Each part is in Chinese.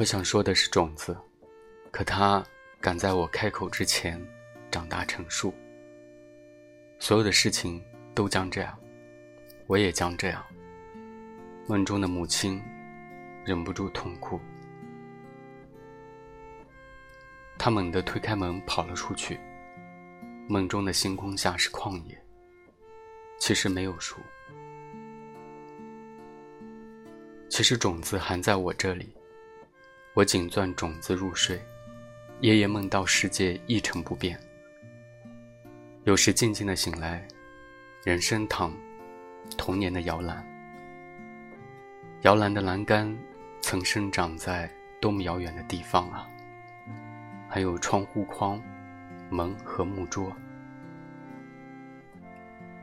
我想说的是种子，可它赶在我开口之前长大成树。所有的事情都将这样，我也将这样。梦中的母亲忍不住痛哭，她猛地推开门跑了出去。梦中的星空下是旷野，其实没有树。其实种子还在我这里，我紧攥种子入睡，夜夜梦到世界一成不变。有时静静的醒来，人生躺童年的摇篮，摇篮的栏杆曾生长在多么遥远的地方啊！还有窗户框、门和木桌，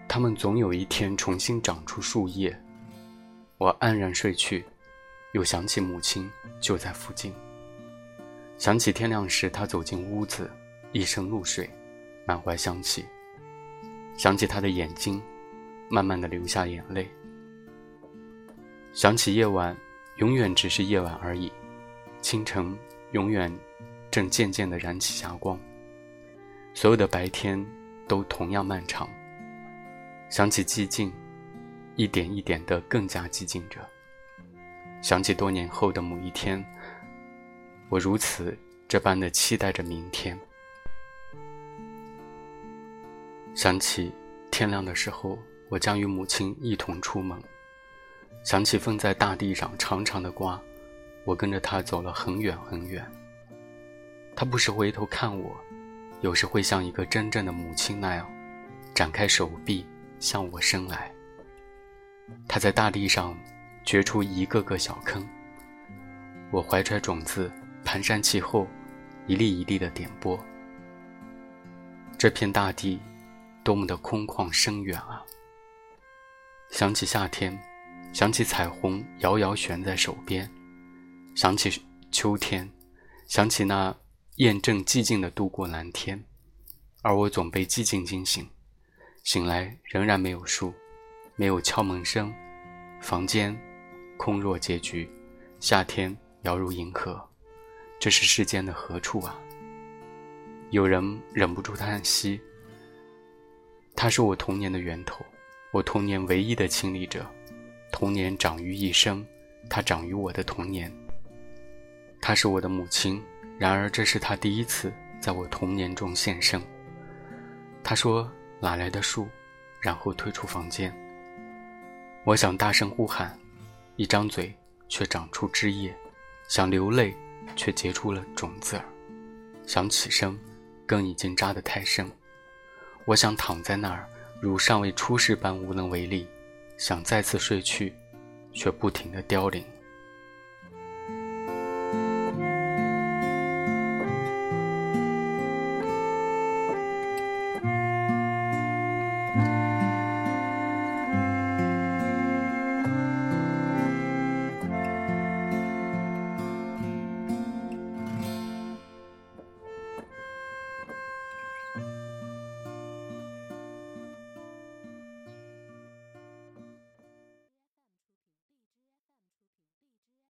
它们总有一天重新长出树叶。我黯然睡去，又想起母亲就在附近。想起天亮时，他走进屋子，一身露水，满怀香气。想起她的眼睛，慢慢的流下眼泪。想起夜晚，永远只是夜晚而已。清晨，永远正渐渐的燃起霞光。所有的白天都同样漫长。想起寂静。一点一点的更加寂静着。想起多年后的某一天，我如此这般的期待着明天。想起天亮的时候，我将与母亲一同出门。想起风在大地上长长的刮，我跟着它走了很远很远。它不时回头看我，有时会像一个真正的母亲那样，展开手臂向我伸来。它在大地上掘出一个个小坑，我怀揣种子，蹒跚其后，一粒一粒的点播。这片大地，多么的空旷深远啊！想起夏天，想起彩虹遥遥悬在手边，想起秋天，想起那雁正寂静的度过蓝天，而我总被寂静惊醒，醒来仍然没有树。没有敲门声，房间空若结局，夏天遥如银河，这是世间的何处啊？有人忍不住叹息。它是我童年的源头，我童年唯一的亲历者。童年长于一生，它长于我的童年。他是我的母亲，然而这是他第一次在我童年中现身。她说：“哪来的树？”然后退出房间。我想大声呼喊，一张嘴却长出枝叶；想流泪，却结出了种子儿；想起身，根已经扎得太深。我想躺在那儿，如尚未出世般无能为力；想再次睡去，却不停地凋零。